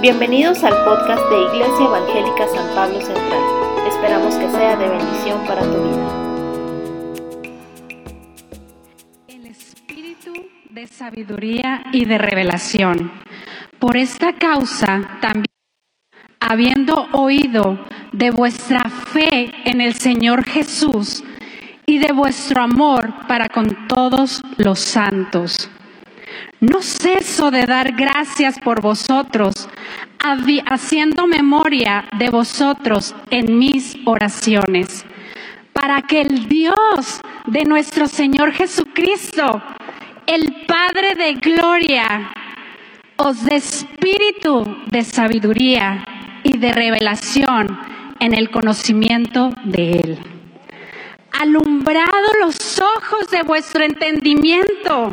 Bienvenidos al podcast de Iglesia Evangélica San Pablo Central. Esperamos que sea de bendición para tu vida. El espíritu de sabiduría y de revelación. Por esta causa también, habiendo oído de vuestra fe en el Señor Jesús y de vuestro amor para con todos los santos no ceso de dar gracias por vosotros, haciendo memoria de vosotros en mis oraciones, para que el Dios de nuestro Señor Jesucristo, el Padre de Gloria, os dé espíritu de sabiduría y de revelación en el conocimiento de Él. Alumbrado los ojos de vuestro entendimiento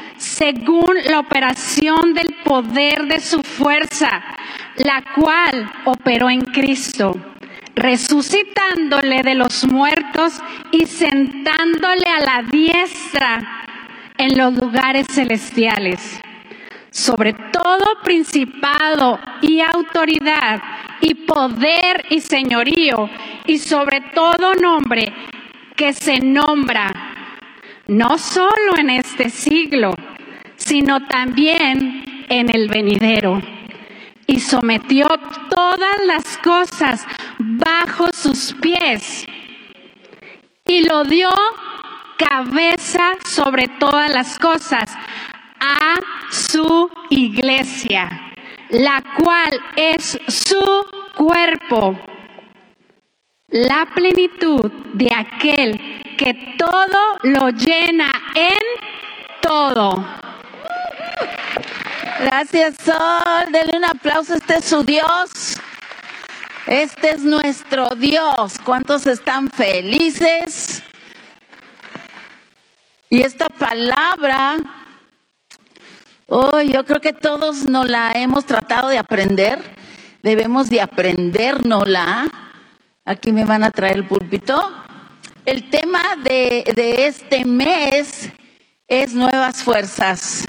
según la operación del poder de su fuerza, la cual operó en Cristo, resucitándole de los muertos y sentándole a la diestra en los lugares celestiales, sobre todo principado y autoridad y poder y señorío, y sobre todo nombre que se nombra, no solo en este siglo, sino también en el venidero. Y sometió todas las cosas bajo sus pies y lo dio cabeza sobre todas las cosas a su iglesia, la cual es su cuerpo, la plenitud de aquel que todo lo llena en todo. Gracias, Sol. Denle un aplauso. Este es su Dios. Este es nuestro Dios. ¿Cuántos están felices? Y esta palabra, oh, yo creo que todos nos la hemos tratado de aprender. Debemos de aprendérnosla. Aquí me van a traer el púlpito. El tema de, de este mes es nuevas fuerzas.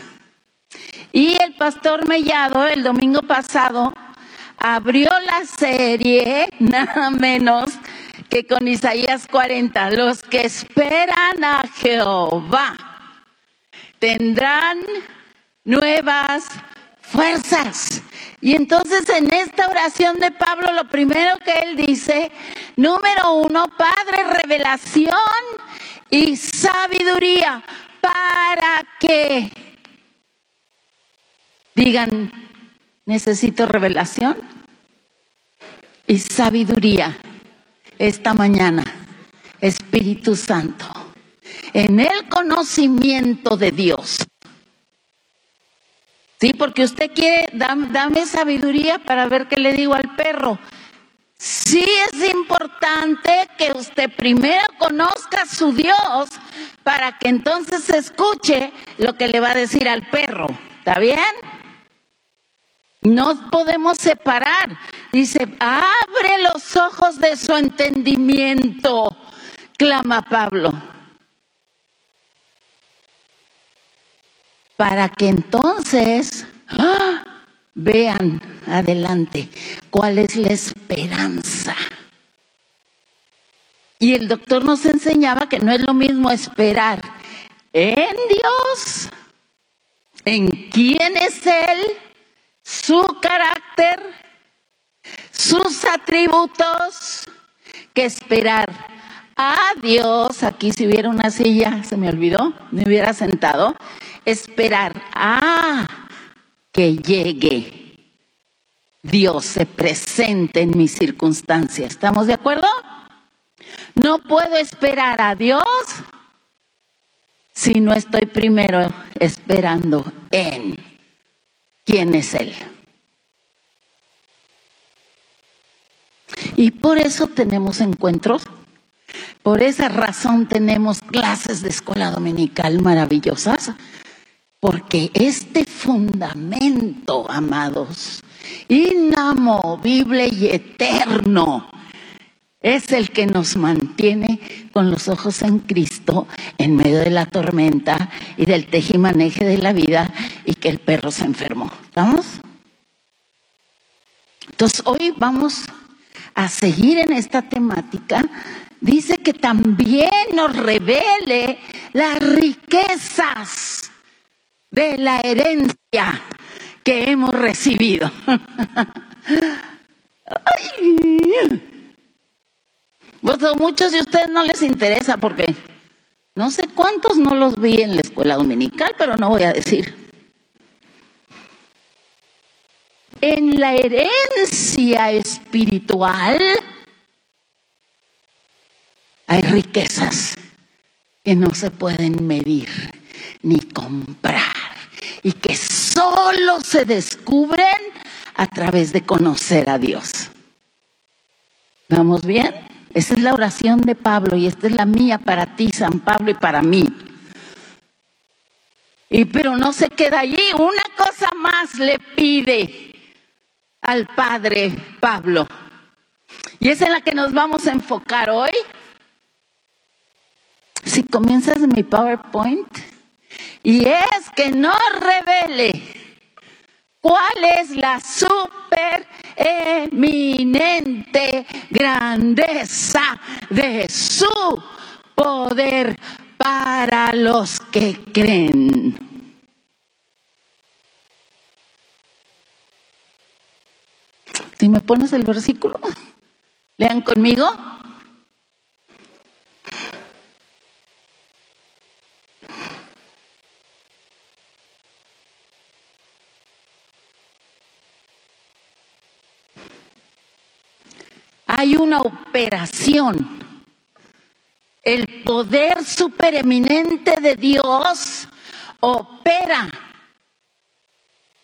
Y el pastor Mellado el domingo pasado abrió la serie, nada menos que con Isaías 40, los que esperan a Jehová tendrán nuevas fuerzas. Y entonces en esta oración de Pablo lo primero que él dice, número uno, Padre, revelación y sabiduría para que Digan, necesito revelación y sabiduría esta mañana, Espíritu Santo, en el conocimiento de Dios. Sí, porque usted quiere, dame, sabiduría para ver qué le digo al perro. Sí es importante que usted primero conozca a su Dios para que entonces escuche lo que le va a decir al perro. ¿Está bien? No podemos separar. Dice, abre los ojos de su entendimiento, clama Pablo. Para que entonces ¡ah! vean adelante cuál es la esperanza. Y el doctor nos enseñaba que no es lo mismo esperar en Dios, en quién es Él, su carácter, sus atributos, que esperar a Dios. Aquí si hubiera una silla, se me olvidó, me hubiera sentado. Esperar a que llegue. Dios se presente en mis circunstancias. ¿Estamos de acuerdo? No puedo esperar a Dios si no estoy primero esperando en quién es Él. Y por eso tenemos encuentros, por esa razón tenemos clases de escuela dominical maravillosas, porque este fundamento, amados, inamovible y eterno, es el que nos mantiene con los ojos en Cristo en medio de la tormenta y del tejimaneje de la vida y que el perro se enfermó. ¿Estamos? Entonces hoy vamos a seguir en esta temática. Dice que también nos revele las riquezas de la herencia que hemos recibido. Ay. Pues a muchos de ustedes no les interesa porque no sé cuántos no los vi en la escuela dominical, pero no voy a decir. En la herencia espiritual hay riquezas que no se pueden medir ni comprar y que solo se descubren a través de conocer a Dios. ¿Vamos bien? Esa es la oración de Pablo y esta es la mía para ti, San Pablo, y para mí. Y pero no se queda allí, una cosa más le pide al Padre Pablo. Y es en la que nos vamos a enfocar hoy. Si comienzas mi PowerPoint, y es que no revele cuál es la super eminente grandeza de su poder para los que creen. Si me pones el versículo, lean conmigo. Hay una operación. El poder supereminente de Dios opera.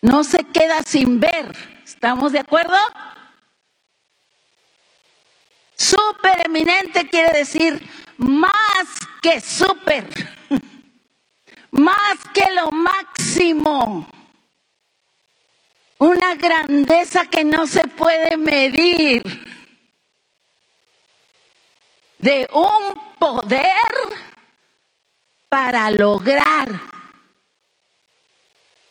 No se queda sin ver. ¿Estamos de acuerdo? Supereminente quiere decir más que super. Más que lo máximo. Una grandeza que no se puede medir de un poder para lograr,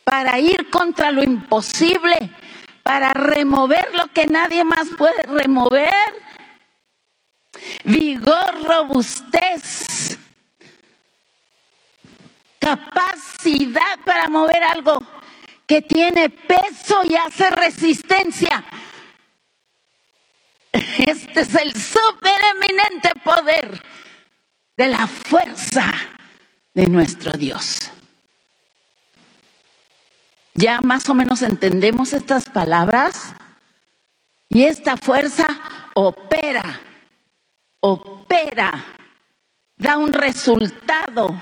para ir contra lo imposible, para remover lo que nadie más puede remover. Vigor, robustez, capacidad para mover algo que tiene peso y hace resistencia. Este es el supereminente poder de la fuerza de nuestro Dios. Ya más o menos entendemos estas palabras y esta fuerza opera, opera, da un resultado,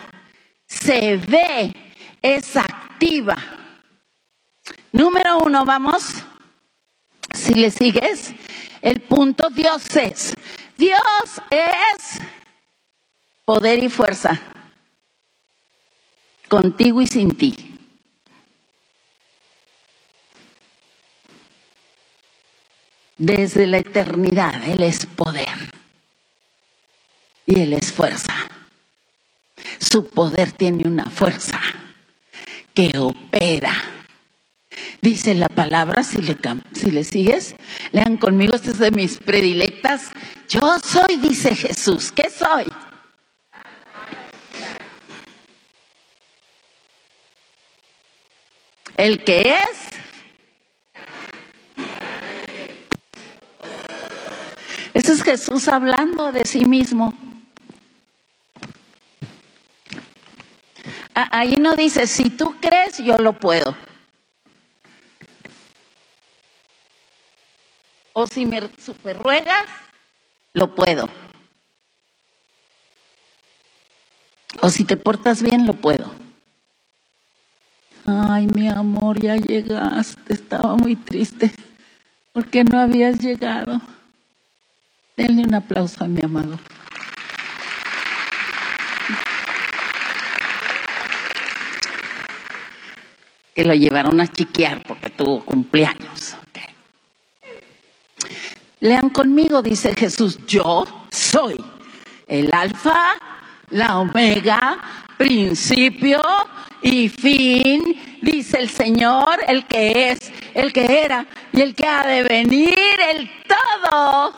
se ve, es activa. Número uno, vamos, si le sigues, el punto Dios es. Dios es poder y fuerza. Contigo y sin ti. Desde la eternidad Él es poder. Y Él es fuerza. Su poder tiene una fuerza que opera Dice la palabra, si le, si le sigues, lean conmigo, esta es de mis predilectas. Yo soy, dice Jesús. ¿Qué soy? El que es. Ese es Jesús hablando de sí mismo. Ahí no dice, si tú crees, yo lo puedo. O si me super ruegas, lo puedo. O si te portas bien, lo puedo. Ay, mi amor, ya llegaste. Estaba muy triste porque no habías llegado. Denle un aplauso a mi amado. Que lo llevaron a chiquear porque tuvo cumpleaños. Lean conmigo, dice Jesús, yo soy el alfa, la omega, principio y fin, dice el Señor, el que es, el que era y el que ha de venir, el todo.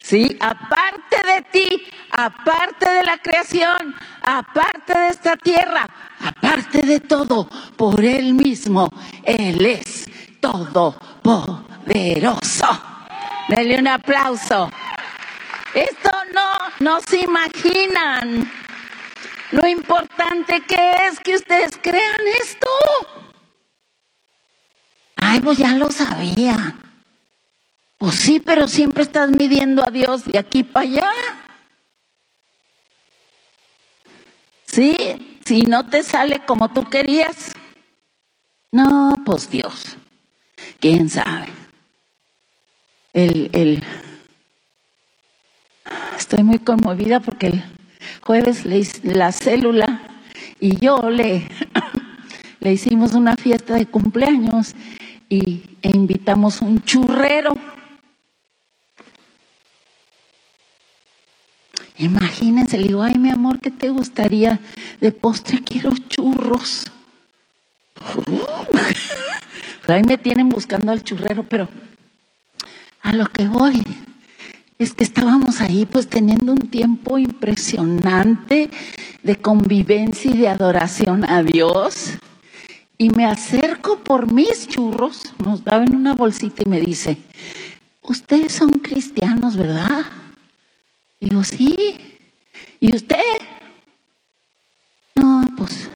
Sí, aparte de ti, aparte de la creación, aparte de esta tierra, aparte de todo, por Él mismo, Él es todopoderoso. Dele un aplauso. Esto no, no se imaginan lo importante que es que ustedes crean esto. Ay, pues ya lo sabía. Pues sí, pero siempre estás midiendo a Dios de aquí para allá. Sí, si no te sale como tú querías. No, pues Dios. ¿Quién sabe? El, el, estoy muy conmovida porque el jueves la célula y yo le, le hicimos una fiesta de cumpleaños y, e invitamos un churrero. Imagínense, le digo, ay mi amor, ¿qué te gustaría de postre? Quiero churros. ahí me tienen buscando al churrero, pero a lo que voy es que estábamos ahí pues teniendo un tiempo impresionante de convivencia y de adoración a Dios. Y me acerco por mis churros, nos daban una bolsita y me dice, ustedes son cristianos, ¿verdad? Digo, sí. ¿Y usted? No, pues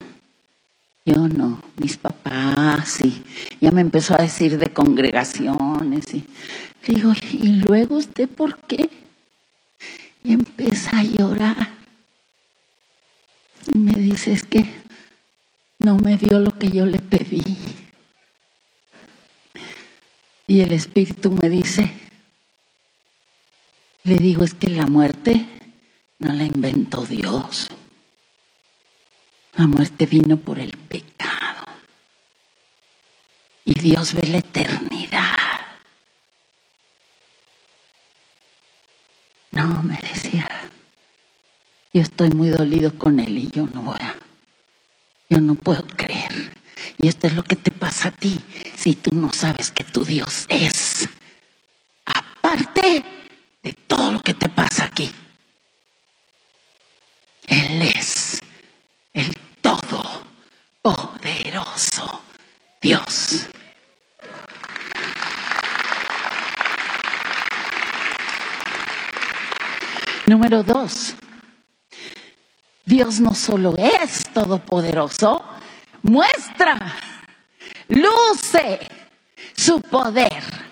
yo no, mis papás, y ya me empezó a decir de congregaciones. Y digo, ¿y luego usted por qué? Y empieza a llorar. Me dice, es que no me dio lo que yo le pedí. Y el Espíritu me dice, le digo, es que la muerte no la inventó Dios. La muerte vino por el pecado. Y Dios ve la eternidad. No, me decía, yo estoy muy dolido con él y yo no voy a, yo no puedo creer. Y esto es lo que te pasa a ti si tú no sabes que tu Dios es. Aparte de todo lo que te pasa aquí. Él es el todopoderoso Dios. Número dos, Dios no solo es todopoderoso, muestra, luce su poder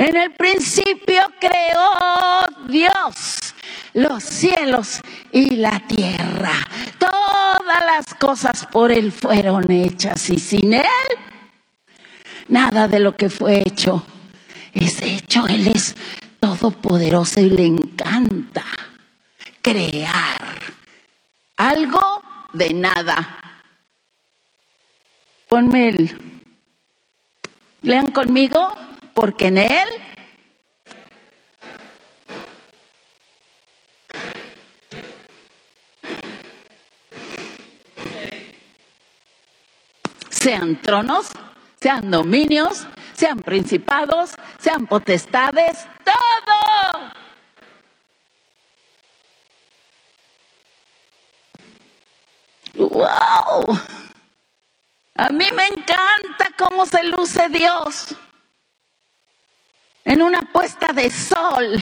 en el principio creó Dios los cielos y la tierra. Todas las cosas por Él fueron hechas y sin Él nada de lo que fue hecho es hecho. Él es todopoderoso y le encanta crear algo de nada. Ponme el... Lean conmigo porque en Él sean tronos, sean dominios, sean principados, sean potestades, todo. ¡Wow! A mí me encanta cómo se luce Dios en una puesta de sol,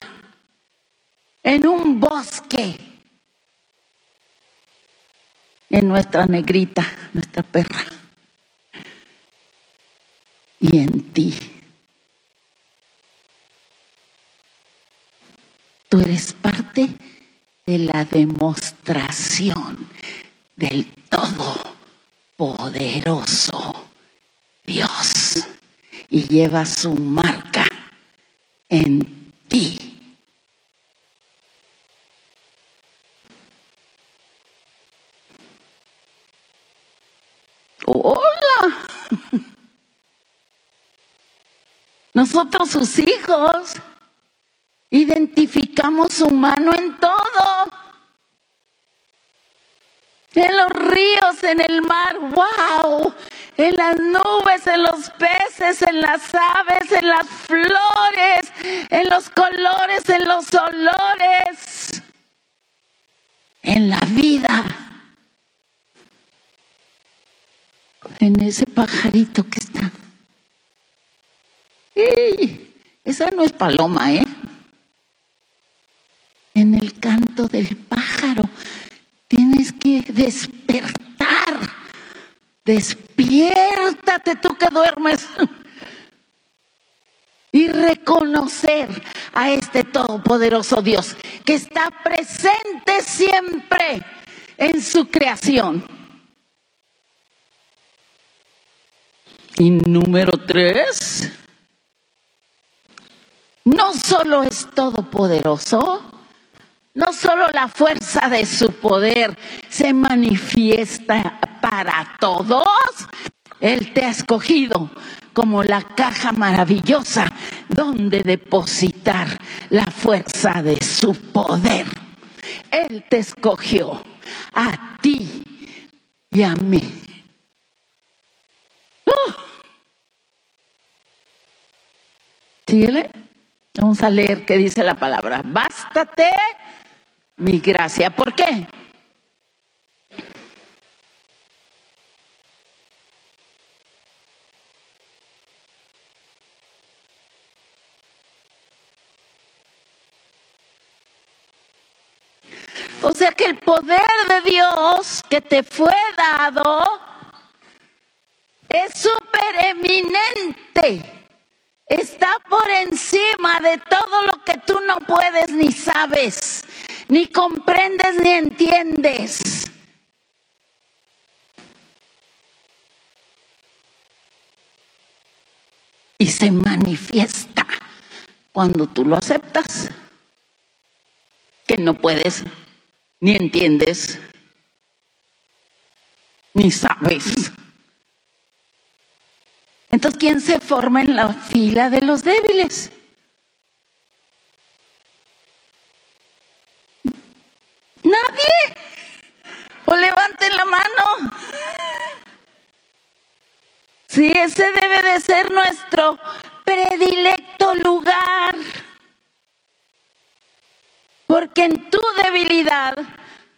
en un bosque, en nuestra negrita, nuestra perra, y en ti. Tú eres parte de la demostración del Todopoderoso Dios y lleva su marca en ti. Hola. Nosotros sus hijos identificamos su mano en todo. En los ríos, en el mar, wow. En las nubes, en los peces, en las aves, en las flores, en los colores, en los olores. En la vida. En ese pajarito que está. ¡Ey! Esa no es paloma, ¿eh? En el canto del pájaro que despertar. Despiértate tú que duermes. Y reconocer a este todopoderoso Dios que está presente siempre en su creación. Y número tres, no solo es todopoderoso, no solo la fuerza de su poder se manifiesta para todos, Él te ha escogido como la caja maravillosa donde depositar la fuerza de su poder. Él te escogió a ti y a mí. Uh. Síguele. Vamos a leer qué dice la palabra. Bástate mi gracia. ¿Por qué? O sea que el poder de Dios que te fue dado es súper eminente. Está por encima de todo lo que tú no puedes ni sabes ni comprendes ni entiendes. Y se manifiesta cuando tú lo aceptas, que no puedes, ni entiendes, ni sabes. Entonces, ¿quién se forma en la fila de los débiles? O levanten la mano. Sí, ese debe de ser nuestro predilecto lugar. Porque en tu debilidad,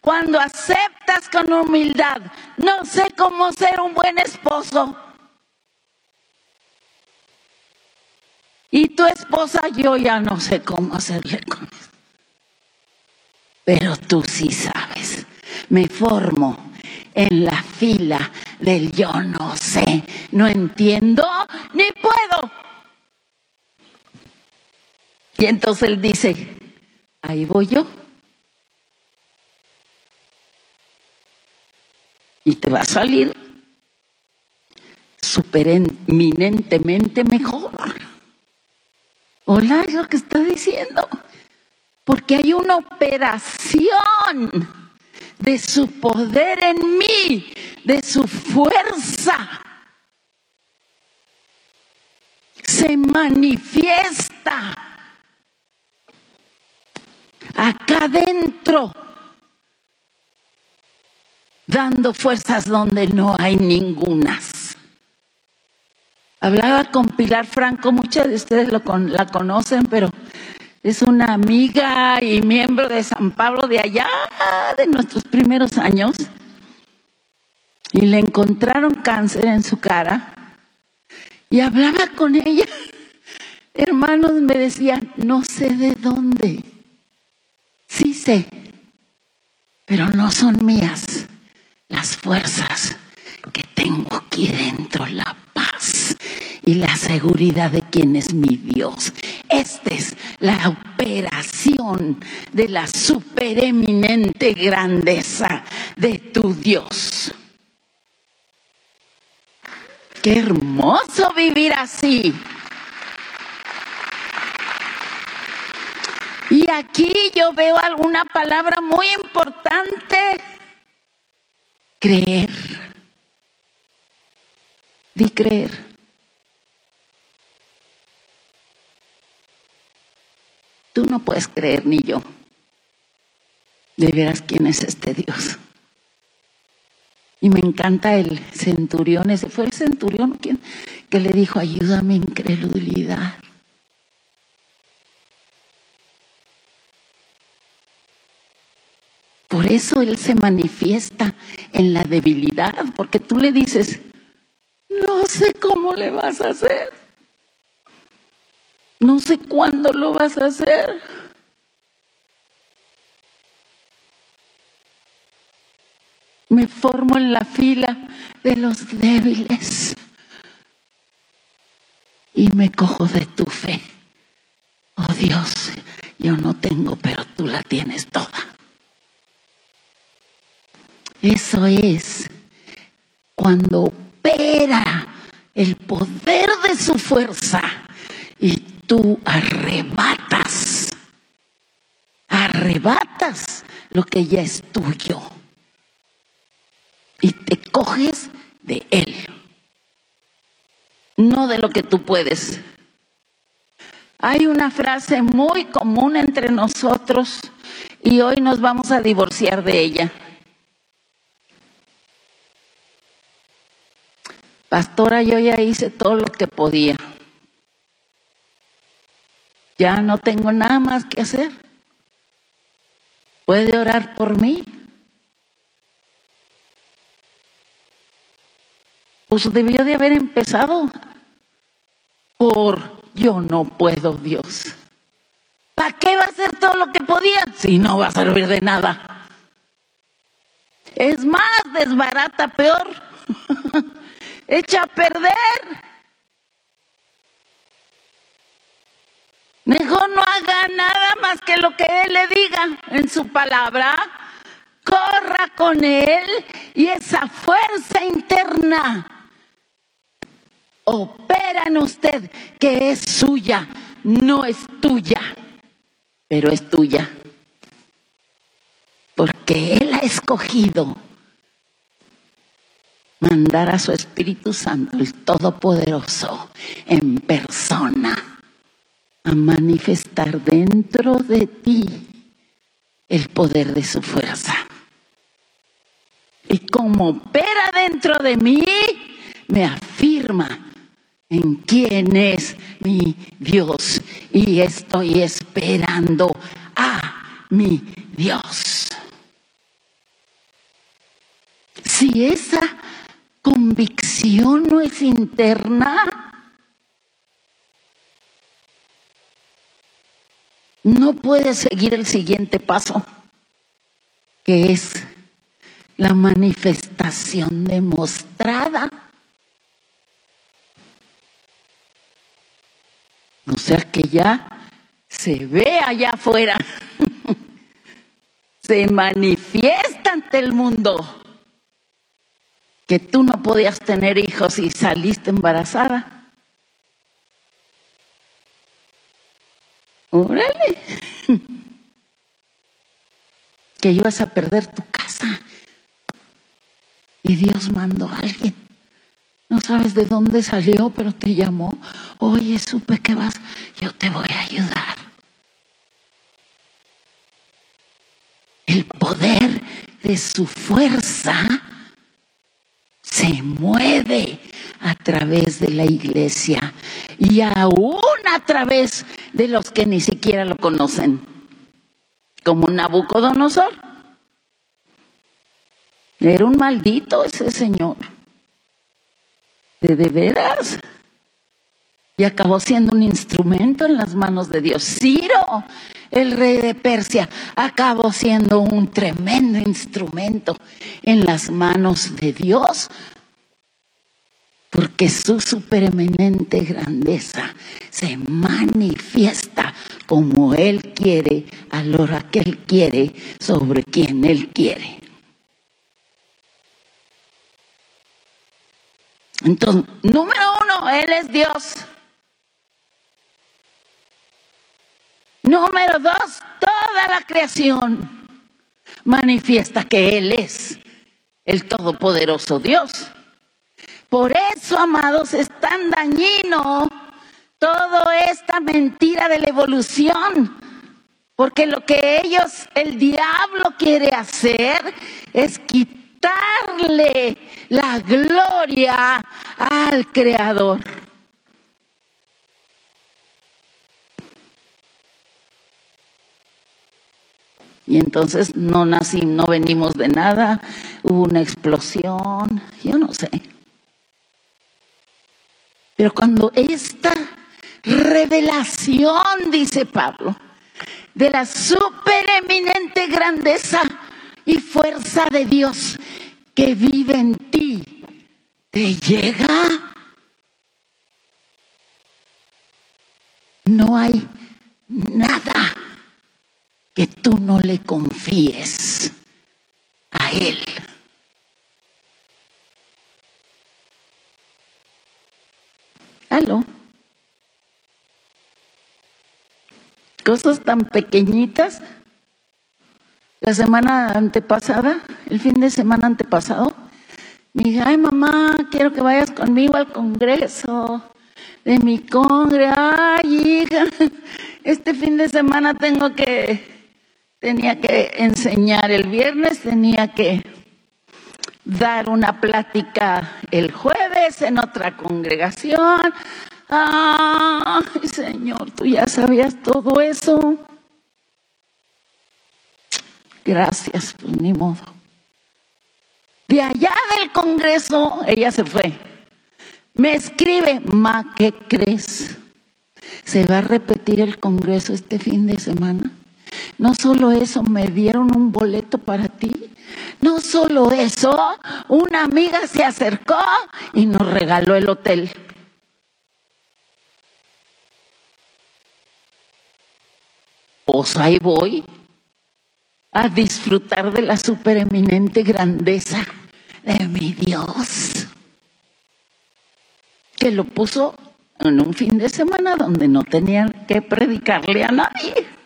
cuando aceptas con humildad, no sé cómo ser un buen esposo. Y tu esposa, yo ya no sé cómo hacerle con eso pero tú sí sabes. Me formo en la fila del yo no sé, no entiendo ni puedo. Y entonces él dice, ahí voy yo. Y te va a salir supereminentemente mejor. Hola, es lo que está diciendo. Porque hay una operación de su poder en mí, de su fuerza. Se manifiesta acá adentro, dando fuerzas donde no hay ningunas. Hablaba con Pilar Franco, muchas de ustedes lo la conocen, pero es una amiga y miembro de San Pablo de allá, de nuestros primeros años. Y le encontraron cáncer en su cara. Y hablaba con ella. Hermanos me decían, no sé de dónde. Sí sé, pero no son mías las fuerzas que tengo aquí dentro, la y la seguridad de quién es mi Dios. Esta es la operación de la supereminente grandeza de tu Dios. Qué hermoso vivir así. Y aquí yo veo alguna palabra muy importante. Creer. Di creer. Tú no puedes creer ni yo. De veras quién es este Dios. Y me encanta el centurión, ese fue el centurión que le dijo, ayúdame incredulidad. Por eso Él se manifiesta en la debilidad, porque tú le dices, no sé cómo le vas a hacer, no sé cuándo lo vas a hacer. Me formo en la fila de los débiles y me cojo de tu fe. Oh Dios, yo no tengo, pero tú la tienes toda. Eso es cuando opera el poder de su fuerza y tú arrebatas, arrebatas lo que ya es tuyo y te coges de él, no de lo que tú puedes. Hay una frase muy común entre nosotros y hoy nos vamos a divorciar de ella. Pastora, yo ya hice todo lo que podía. Ya no tengo nada más que hacer. ¿Puede orar por mí? Pues debió de haber empezado por yo no puedo, Dios. ¿Para qué va a hacer todo lo que podía si no va a servir de nada? Es más, desbarata peor. echa a perder. Mejor no haga nada más que lo que Él le diga en su palabra. Corra con Él y esa fuerza interna opera en usted que es suya, no es tuya, pero es tuya. Porque Él ha escogido mandar a su Espíritu Santo, el Todopoderoso, en persona, a manifestar dentro de ti el poder de su fuerza. Y como opera dentro de mí, me afirma en quién es mi Dios. Y estoy esperando a mi Dios. Si esa convicción no es interna, no puede seguir el siguiente paso, que es la manifestación demostrada. O sea que ya se ve allá afuera, se manifiesta ante el mundo que tú no podías tener hijos y saliste embarazada. Órale. Que ibas a perder tu casa. Y Dios mandó a alguien. No sabes de dónde salió, pero te llamó. Oye, supe que vas. Yo te voy a ayudar. El poder de su fuerza se mueve a través de la iglesia y aún a través de los que ni siquiera lo conocen, como Nabucodonosor. Era un maldito ese señor. De, de veras. Y acabó siendo un instrumento en las manos de Dios. Ciro, el rey de Persia, acabó siendo un tremendo instrumento en las manos de Dios, porque su supereminente grandeza se manifiesta como Él quiere, a la hora que Él quiere, sobre quien Él quiere. Entonces, número uno, Él es Dios. Número dos, toda la creación manifiesta que Él es el todopoderoso Dios. Por eso, amados, es tan dañino toda esta mentira de la evolución. Porque lo que ellos, el diablo quiere hacer es quitarle la gloria al Creador. Y entonces no nací, no venimos de nada, hubo una explosión, yo no sé. Pero cuando esta revelación, dice Pablo, de la supereminente grandeza y fuerza de Dios que vive en ti, te llega, no hay nada que tú no le confíes a Él. ¿Aló? Cosas tan pequeñitas. La semana antepasada, el fin de semana antepasado, me dije, ay mamá, quiero que vayas conmigo al congreso de mi congre. Ay, hija, este fin de semana tengo que tenía que enseñar el viernes, tenía que dar una plática el jueves en otra congregación. Ay, Señor, tú ya sabías todo eso. Gracias, pues ni modo. De allá del Congreso, ella se fue. Me escribe, Ma, ¿qué crees? ¿Se va a repetir el Congreso este fin de semana? No solo eso, me dieron un boleto para ti. No solo eso, una amiga se acercó y nos regaló el hotel. Pues ahí voy a disfrutar de la supereminente grandeza de mi Dios, que lo puso en un fin de semana donde no tenían que predicarle a nadie.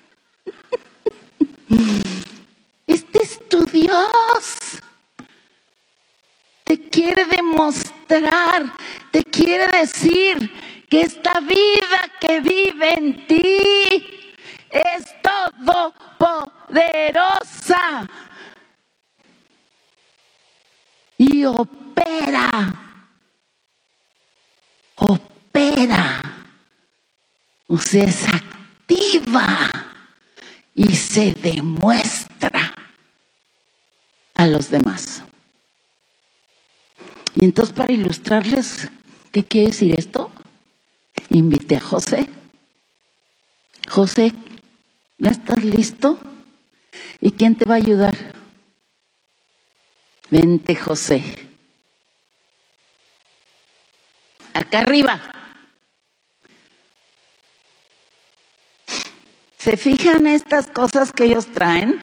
Este es tu Dios. Te quiere demostrar, te quiere decir que esta vida que vive en ti es todopoderosa y opera, opera, o sea, es activa se demuestra a los demás. Y entonces para ilustrarles qué quiere decir esto, invité a José. José, ¿ya estás listo? ¿Y quién te va a ayudar? Vente, José. Acá arriba. ¿Se fijan estas cosas que ellos traen?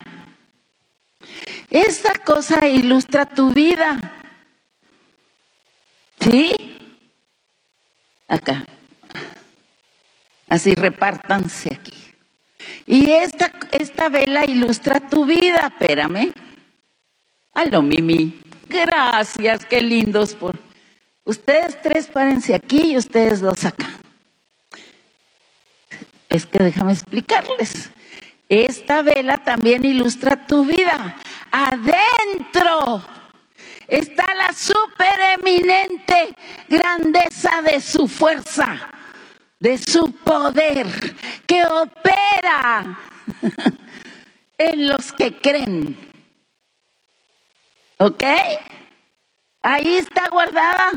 Esta cosa ilustra tu vida. ¿Sí? Acá. Así repártanse aquí. Y esta, esta vela ilustra tu vida, espérame. Aló, Mimi. Gracias, qué lindos por. Ustedes tres párense aquí y ustedes dos acá. Es que déjame explicarles. Esta vela también ilustra tu vida. Adentro está la supereminente grandeza de su fuerza, de su poder, que opera en los que creen. ¿Ok? Ahí está guardada.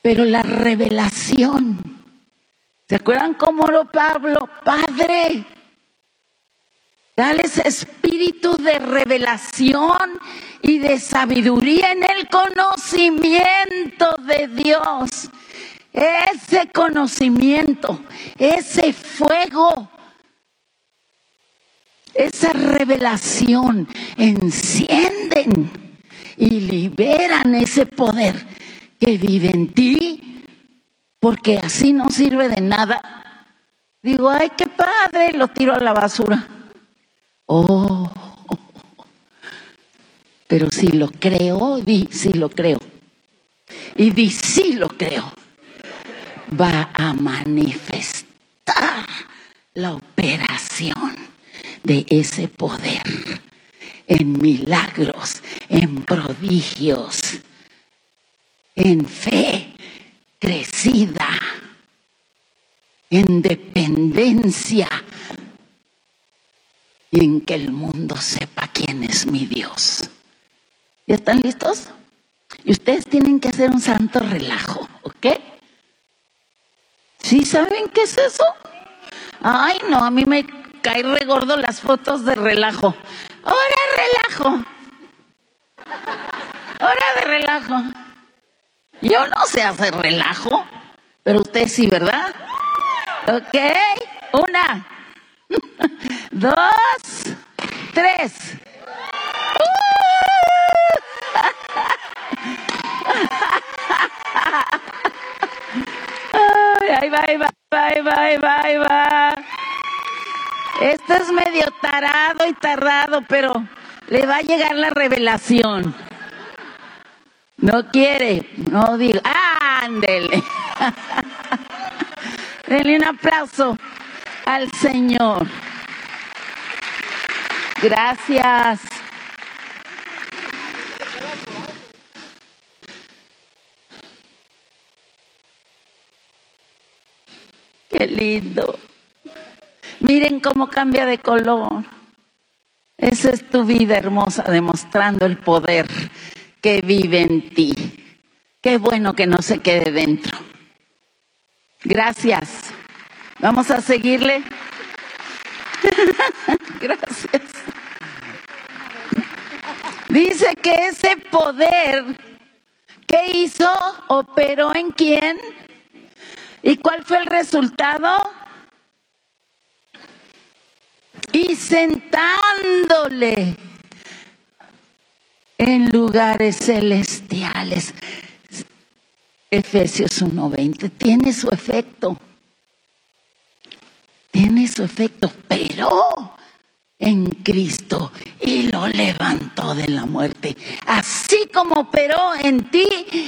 Pero la revelación ¿Se acuerdan cómo lo Pablo? Padre, dale ese espíritu de revelación y de sabiduría en el conocimiento de Dios. Ese conocimiento, ese fuego, esa revelación encienden y liberan ese poder que vive en ti porque así no sirve de nada. Digo, ay, qué padre, lo tiro a la basura. Oh, pero si lo creo, di, si lo creo. y di, sí lo creo, va a manifestar la operación de ese poder en milagros, en prodigios, en fe crecida, en dependencia y en que el mundo sepa quién es mi Dios. ¿Ya están listos? Y ustedes tienen que hacer un santo relajo, ¿ok? ¿Sí saben qué es eso? Ay, no, a mí me cae regordo las fotos de relajo. Hora relajo. Hora de relajo. Yo no sé hacer relajo, pero usted sí, ¿verdad? Ok. Una, dos, tres. Ay, ahí va, ahí va, ahí. Esto es medio tarado y tardado, pero le va a llegar la revelación. No quiere, no digo, ándele. Denle un aplauso al Señor. Gracias. Qué lindo. Miren cómo cambia de color. Esa es tu vida hermosa, demostrando el poder que vive en ti. Qué bueno que no se quede dentro. Gracias. Vamos a seguirle. Gracias. Dice que ese poder que hizo operó en quién ¿Y cuál fue el resultado? Y sentándole en lugares celestiales. Efesios 1:20 tiene su efecto. Tiene su efecto, pero en Cristo y lo levantó de la muerte. Así como operó en ti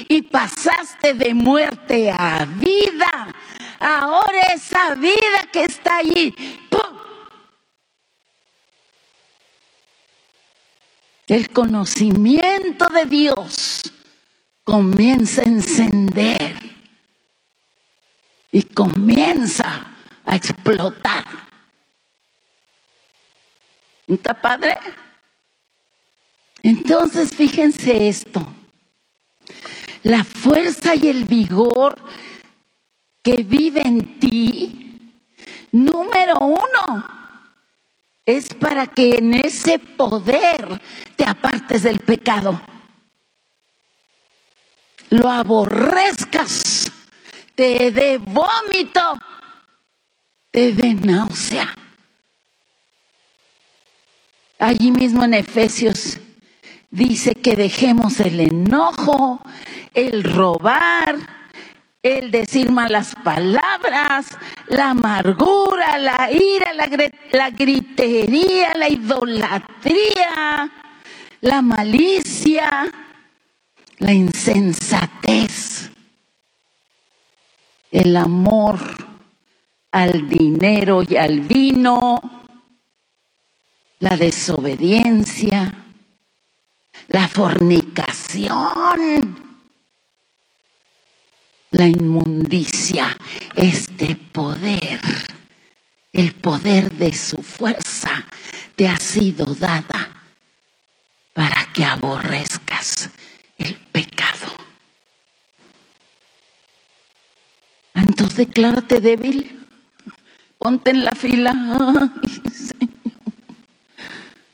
y pasaste de muerte a vida. Ahora esa vida que está allí, el conocimiento de Dios comienza a encender y comienza a explotar ¿Está padre? Entonces, fíjense esto. La fuerza y el vigor que vive en ti, número uno, es para que en ese poder te apartes del pecado. Lo aborrezcas, te dé vómito, te dé náusea. Allí mismo en Efesios dice que dejemos el enojo, el robar, el decir malas palabras, la amargura, la ira, la, gritería, la idolatría, la malicia, la insensatez, el amor al dinero y al vino la desobediencia, la fornicación, la inmundicia, este poder, el poder de su fuerza te ha sido dada para que aborrezcas el pecado. Entonces declárate débil, ponte en la fila.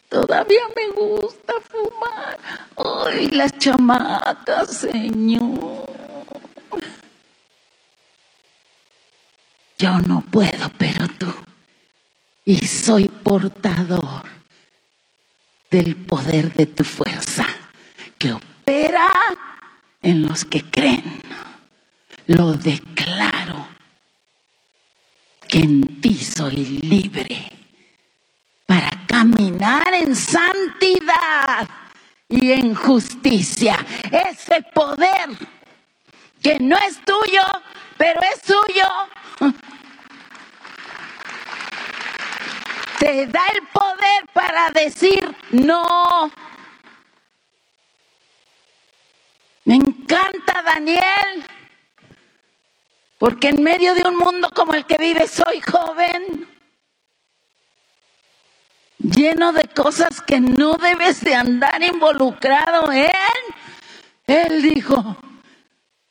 Todavía me gusta fumar. Ay, las chamacas, Señor. Yo no puedo, pero tú. Y soy portador del poder de tu fuerza que opera en los que creen. Lo declaro que en ti soy libre para caminar en santidad y en justicia. Ese poder que no es tuyo, pero es suyo. Te da el poder para decir no. Me encanta Daniel, porque en medio de un mundo como el que vive soy joven, lleno de cosas que no debes de andar involucrado en. Él dijo,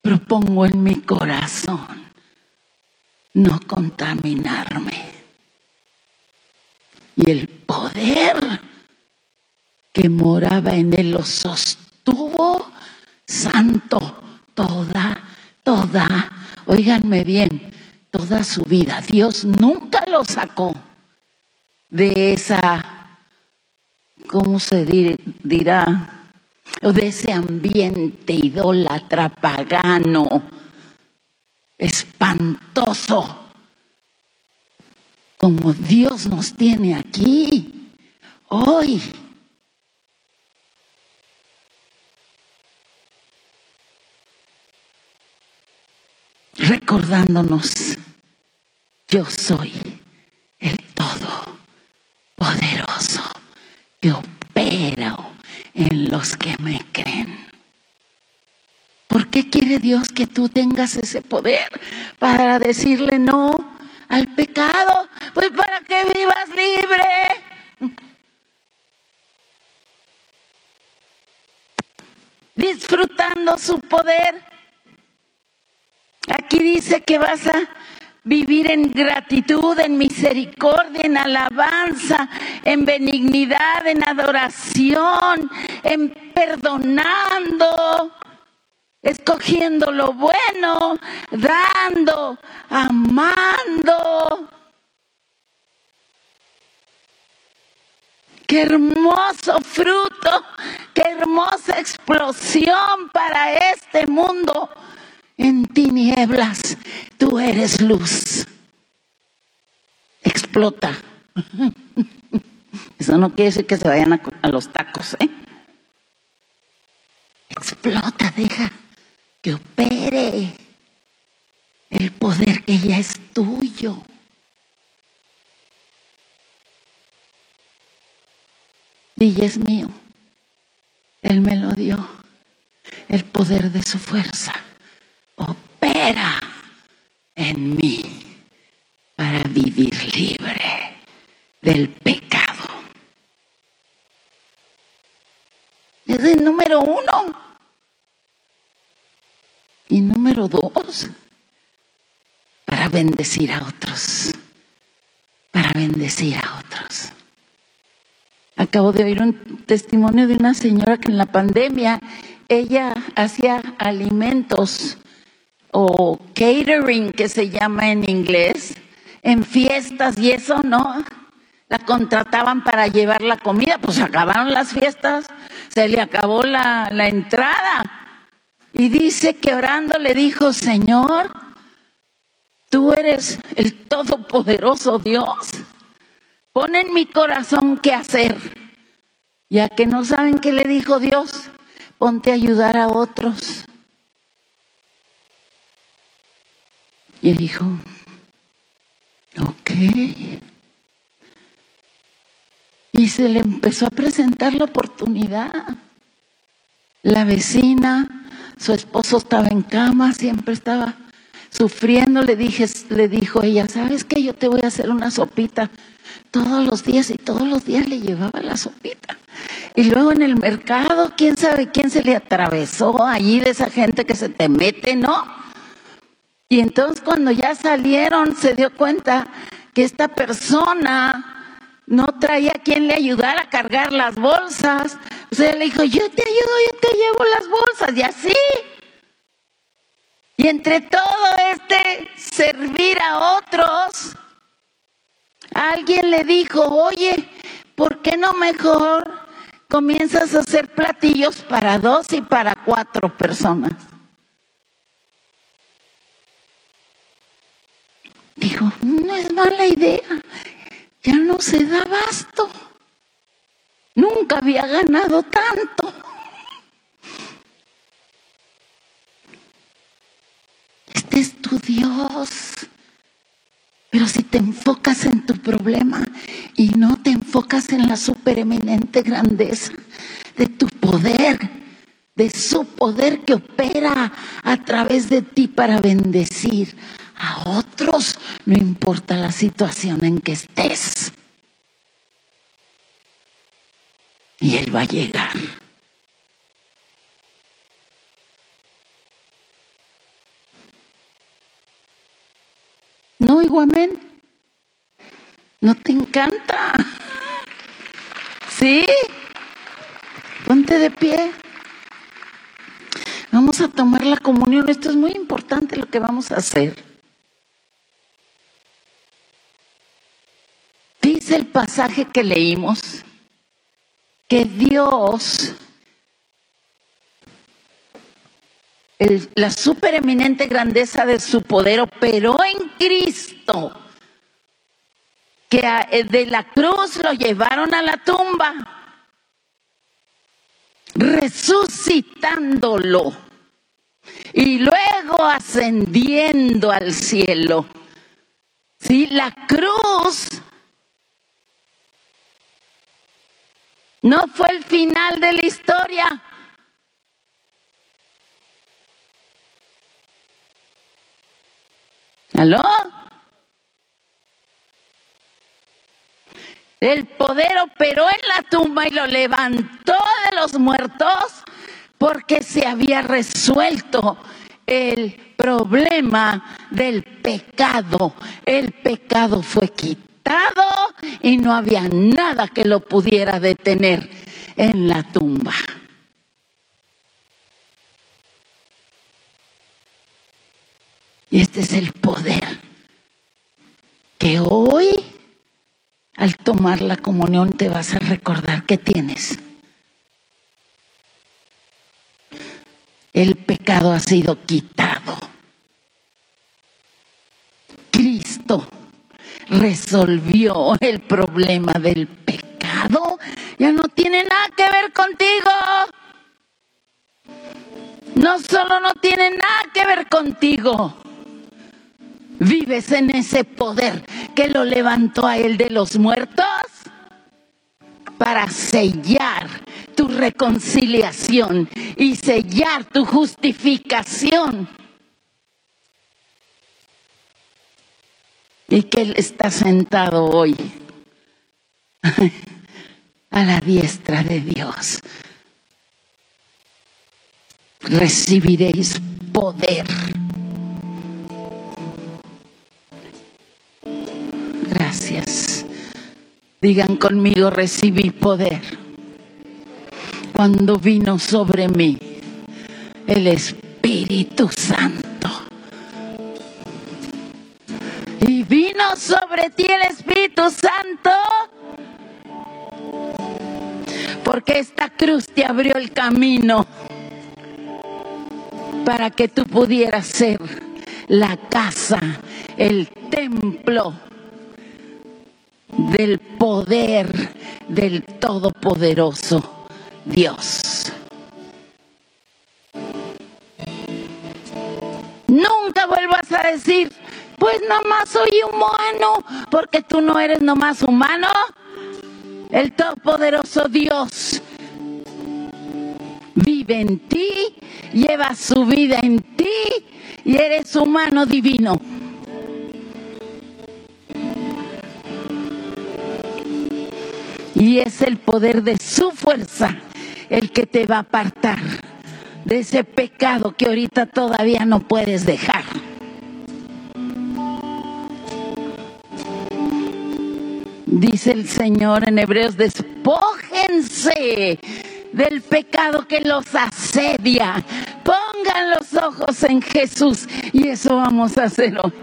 propongo en mi corazón no contaminarme. Y el poder que moraba en él lo sostuvo santo toda, toda, oíganme bien, toda su vida. Dios nunca lo sacó de esa, ¿cómo se dirá? De ese ambiente idólatra, pagano, espantoso, como Dios nos tiene aquí, hoy. recordándonos, yo soy el todo poderoso que opera en los que me creen. ¿Por qué quiere Dios que tú tengas ese poder para decirle no al pecado? Pues para que vivas libre. Disfrutando su poder Aquí dice que vas a vivir en gratitud, en misericordia, en alabanza, en benignidad, en adoración, en perdonando, escogiendo lo bueno, dando, amando. Qué hermoso fruto, qué hermosa explosión para este mundo en tinieblas, tú eres luz. Explota. Eso no quiere decir que se vayan a, los tacos, ¿eh? Explota, deja que opere el poder que ya es tuyo. Y es mío. Él me lo dio. El poder de su fuerza opera en mí para vivir libre del pecado. Es el número uno. Y número dos, para bendecir a otros. Para bendecir a otros. Acabo de oír un testimonio de una señora que en la pandemia ella hacía alimentos o catering que se llama en inglés, en fiestas y eso, ¿no? La contrataban para llevar la comida, pues acabaron las fiestas, se le acabó la, la entrada. Y dice que orando le dijo, Señor, tú eres el todopoderoso Dios. Pon en mi corazón qué hacer. Ya que no saben qué le dijo Dios, ponte a ayudar a otros. Y dijo, ok. Y se le empezó a presentar la oportunidad. La vecina, su esposo estaba en cama, siempre estaba sufriendo. Le dije, le dijo ella, ¿sabes qué? Yo te voy a hacer una sopita todos los días y todos los días le llevaba la sopita. Y luego en el mercado, quién sabe quién se le atravesó allí de esa gente que se te mete, ¿no? Y entonces cuando ya salieron se dio cuenta que esta persona no traía quien le ayudara a cargar las bolsas. O sea, le dijo, yo te ayudo, yo te llevo las bolsas y así. Y entre todo este servir a otros, alguien le dijo, oye, ¿por qué no mejor comienzas a hacer platillos para dos y para cuatro personas? Dijo, no es mala idea, ya no se da basto. Nunca había ganado tanto. es tu Dios. Pero si te enfocas en tu problema y no te enfocas en la supereminente grandeza de tu poder, de su poder que opera a través de ti para bendecir a otros, no importa la situación en que estés. Y Él va a llegar. No, igualmente. ¿No te encanta? ¿Sí? Ponte de pie. Vamos a tomar la comunión. Esto es muy importante lo que vamos a hacer. Dice el pasaje que leímos que Dios, la supereminente grandeza de su poder operó en Cristo, que eh, de la cruz lo llevaron a la tumba, resucitándolo y luego ascendiendo al cielo. Si la cruz No fue el final de la historia. ¿Aló? El poder operó en la tumba y lo levantó de los muertos porque se había resuelto el problema del pecado. El pecado fue quitado y no había nada que lo pudiera detener en la tumba. Y este es el poder que hoy, al tomar la comunión, te vas a recordar que tienes. El pecado ha sido quitado. Cristo resolvió el problema del pecado, ya no tiene nada que ver contigo. No solo no tiene nada que ver contigo. Vives en ese poder que lo levantó a él de los muertos para sellar tu reconciliación y sellar tu justificación. Y que Él está sentado hoy a la diestra de Dios. Recibiréis poder. Gracias. Digan conmigo, recibí poder. Cuando vino sobre mí el Espíritu Santo. Sobre ti el Espíritu Santo. Porque esta cruz te abrió el camino para que tú pudieras ser la casa, el templo del poder del Todopoderoso Dios. Nunca vuelvas a decir, pues nomás soy humano, porque tú no eres nomás humano. El Todopoderoso Dios vive en ti, lleva su vida en ti y eres humano divino. Y es el poder de su fuerza el que te va a apartar de ese pecado que ahorita todavía no puedes dejar. Dice el Señor en Hebreos, despójense del pecado que los asedia. Pongan los ojos en Jesús y eso vamos a hacer hoy.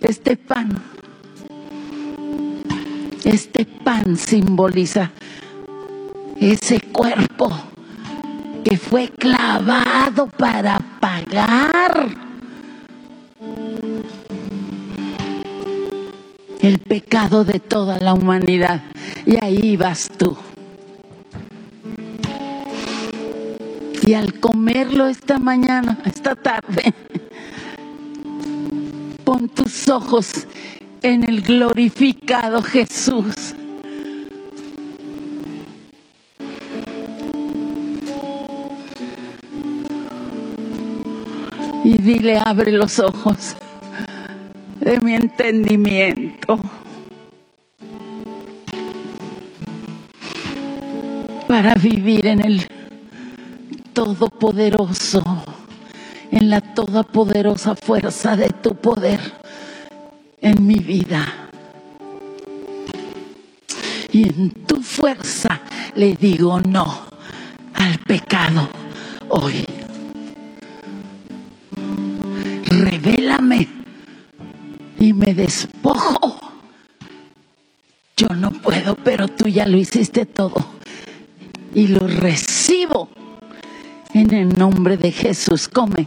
Este pan, este pan simboliza ese cuerpo que fue clavado para pagar el pecado de toda la humanidad. Y ahí vas tú. Y al comerlo esta mañana, esta tarde, Pon tus ojos en el glorificado Jesús. Y dile, abre los ojos de mi entendimiento. Para vivir en el Todopoderoso, en la todopoderosa fuerza de tu poder en mi vida. Y en tu fuerza le digo no al pecado hoy. Revélame me despojo. Yo no puedo, pero tú ya lo hiciste todo. Y lo recibo en el nombre de Jesús. Come,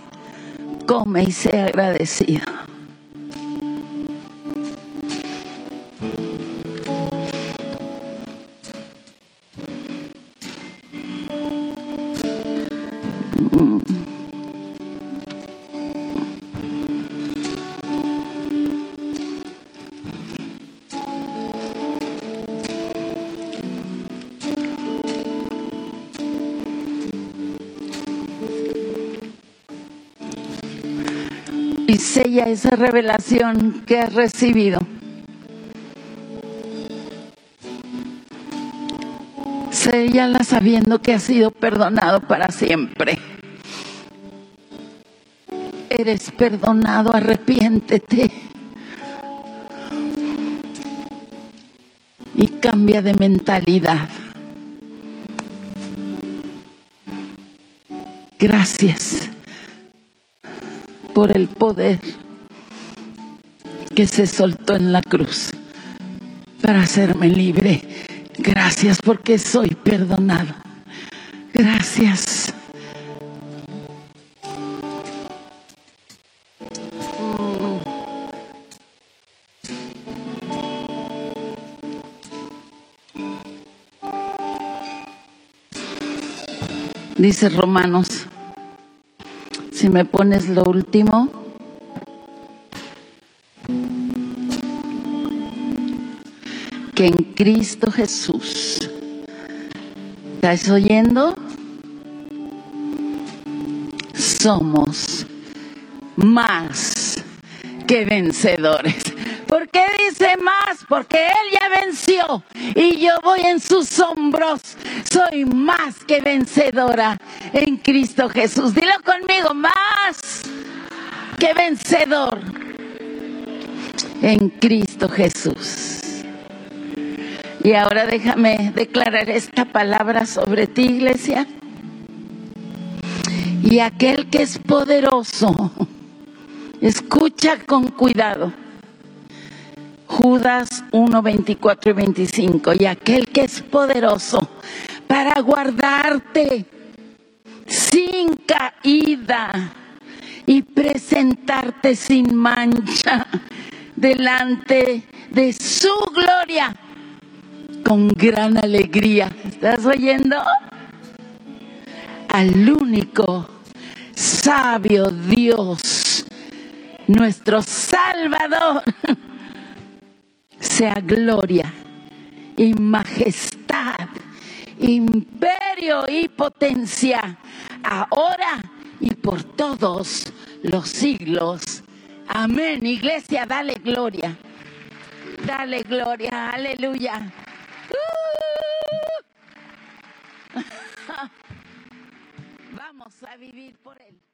come y sea agradecido. Sella esa revelación que has recibido. Séllala sabiendo que has sido perdonado para siempre. Eres perdonado, arrepiéntete. Y cambia de mentalidad. Gracias por el poder que se soltó en la cruz para hacerme libre. Gracias porque soy perdonado. Gracias. Dice Romanos si me pones lo último. Que en Cristo Jesús. ¿Estás oyendo? Somos más que vencedores. ¿Por qué dice más? Porque Él ya venció y yo voy en sus hombros. Soy más que vencedora en Cristo Jesús. Dilo conmigo, más que vencedor en Cristo Jesús. Y ahora déjame declarar esta palabra sobre ti, iglesia. Y aquel que es poderoso, escucha con cuidado. Judas 1, 24 y 25. Y aquel que es poderoso para guardarte sin caída y presentarte sin mancha delante de su gloria con gran alegría. ¿Estás oyendo? Al único sabio Dios, nuestro Salvador, sea gloria y majestad, imperio y potencia ahora y por todos los siglos. Amén. Iglesia, dale gloria. Dale gloria. Aleluya. Uh. Vamos a vivir por él.